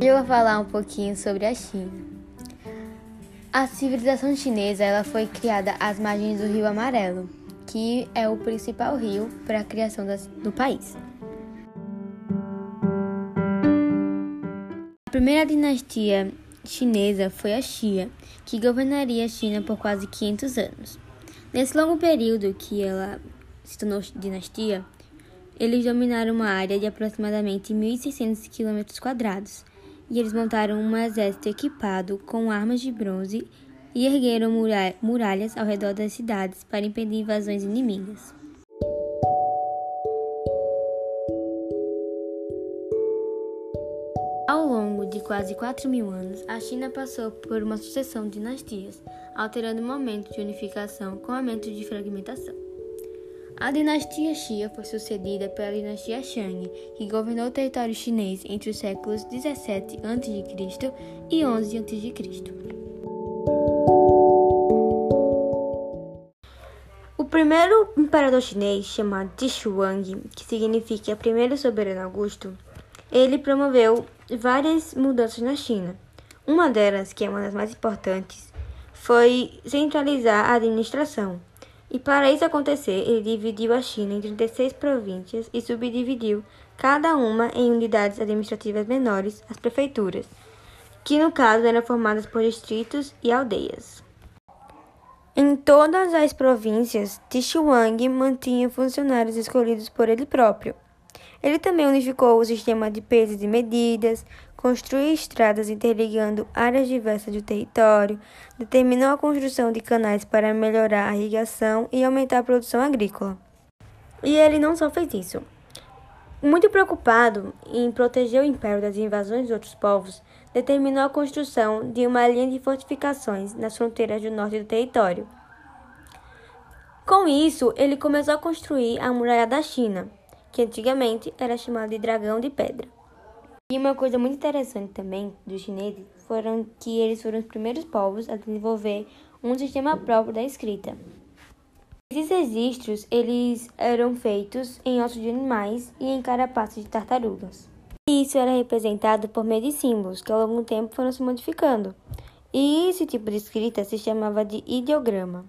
Eu vou falar um pouquinho sobre a China. A civilização chinesa ela foi criada às margens do Rio Amarelo, que é o principal rio para a criação do país. A primeira dinastia chinesa foi a Xia, que governaria a China por quase 500 anos. Nesse longo período que ela se tornou dinastia, eles dominaram uma área de aproximadamente 1.600 km, e eles montaram um exército equipado com armas de bronze e ergueram muralhas ao redor das cidades para impedir invasões inimigas. Ao longo de quase 4 mil anos, a China passou por uma sucessão de dinastias, alterando o momento de unificação com aumento de fragmentação. A dinastia Xia foi sucedida pela dinastia Shang, que governou o território chinês entre os séculos 17 a.C. e 11 a.C. O primeiro imperador chinês, chamado Shuang, que significa primeiro soberano Augusto, ele promoveu várias mudanças na China. Uma delas, que é uma das mais importantes, foi centralizar a administração. E para isso acontecer, ele dividiu a China em 36 províncias e subdividiu cada uma em unidades administrativas menores, as prefeituras, que no caso eram formadas por distritos e aldeias. Em todas as províncias, Tishuang mantinha funcionários escolhidos por ele próprio. Ele também unificou o sistema de pesos e medidas, construiu estradas interligando áreas diversas do território, determinou a construção de canais para melhorar a irrigação e aumentar a produção agrícola. E ele não só fez isso. Muito preocupado em proteger o império das invasões de outros povos, determinou a construção de uma linha de fortificações nas fronteiras do norte do território. Com isso, ele começou a construir a Muralha da China, que antigamente era chamado de dragão de pedra. E uma coisa muito interessante também dos chineses foram que eles foram os primeiros povos a desenvolver um sistema próprio da escrita. Esses registros eles eram feitos em ossos de animais e em carapaças de tartarugas. E isso era representado por meio de símbolos que ao longo do tempo foram se modificando. E esse tipo de escrita se chamava de ideograma.